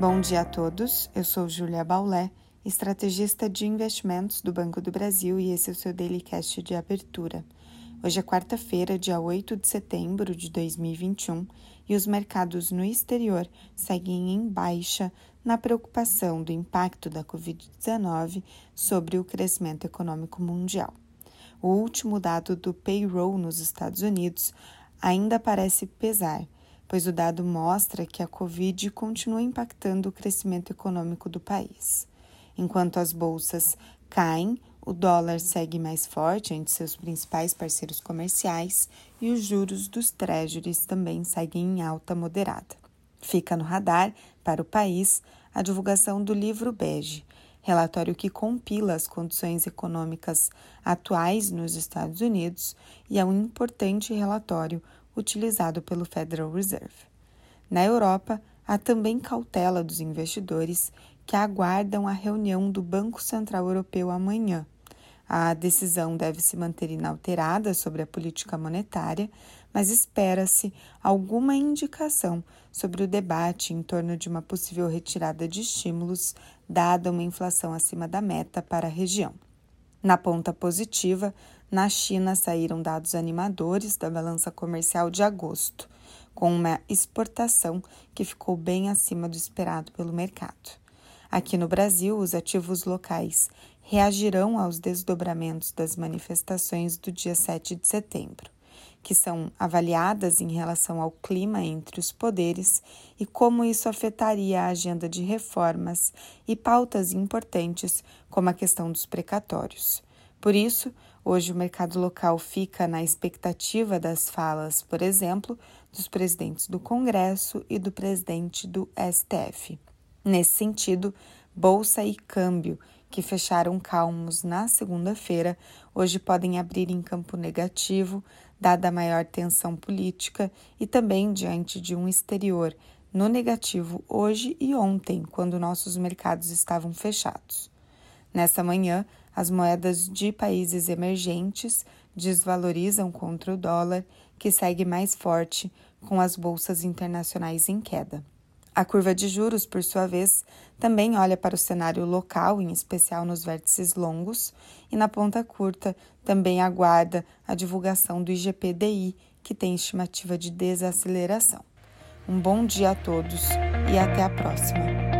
Bom dia a todos. Eu sou Júlia Baulé, estrategista de investimentos do Banco do Brasil e esse é o seu Daily Cast de abertura. Hoje é quarta-feira, dia 8 de setembro de 2021, e os mercados no exterior seguem em baixa na preocupação do impacto da Covid-19 sobre o crescimento econômico mundial. O último dado do payroll nos Estados Unidos ainda parece pesar pois o dado mostra que a Covid continua impactando o crescimento econômico do país. Enquanto as bolsas caem, o dólar segue mais forte entre seus principais parceiros comerciais e os juros dos treasuries também seguem em alta moderada. Fica no radar, para o país, a divulgação do livro Bege, relatório que compila as condições econômicas atuais nos Estados Unidos e é um importante relatório utilizado pelo Federal Reserve. Na Europa, há também cautela dos investidores que aguardam a reunião do Banco Central Europeu amanhã. A decisão deve se manter inalterada sobre a política monetária, mas espera-se alguma indicação sobre o debate em torno de uma possível retirada de estímulos, dada uma inflação acima da meta para a região. Na ponta positiva, na China saíram dados animadores da balança comercial de agosto, com uma exportação que ficou bem acima do esperado pelo mercado. Aqui no Brasil, os ativos locais reagirão aos desdobramentos das manifestações do dia 7 de setembro, que são avaliadas em relação ao clima entre os poderes e como isso afetaria a agenda de reformas e pautas importantes, como a questão dos precatórios. Por isso, hoje o mercado local fica na expectativa das falas, por exemplo, dos presidentes do Congresso e do presidente do STF. Nesse sentido, bolsa e câmbio, que fecharam calmos na segunda-feira, hoje podem abrir em campo negativo, dada a maior tensão política e também diante de um exterior no negativo hoje e ontem, quando nossos mercados estavam fechados. Nessa manhã, as moedas de países emergentes desvalorizam contra o dólar, que segue mais forte, com as bolsas internacionais em queda. A curva de juros, por sua vez, também olha para o cenário local, em especial nos vértices longos, e na ponta curta também aguarda a divulgação do IGPDI, que tem estimativa de desaceleração. Um bom dia a todos e até a próxima!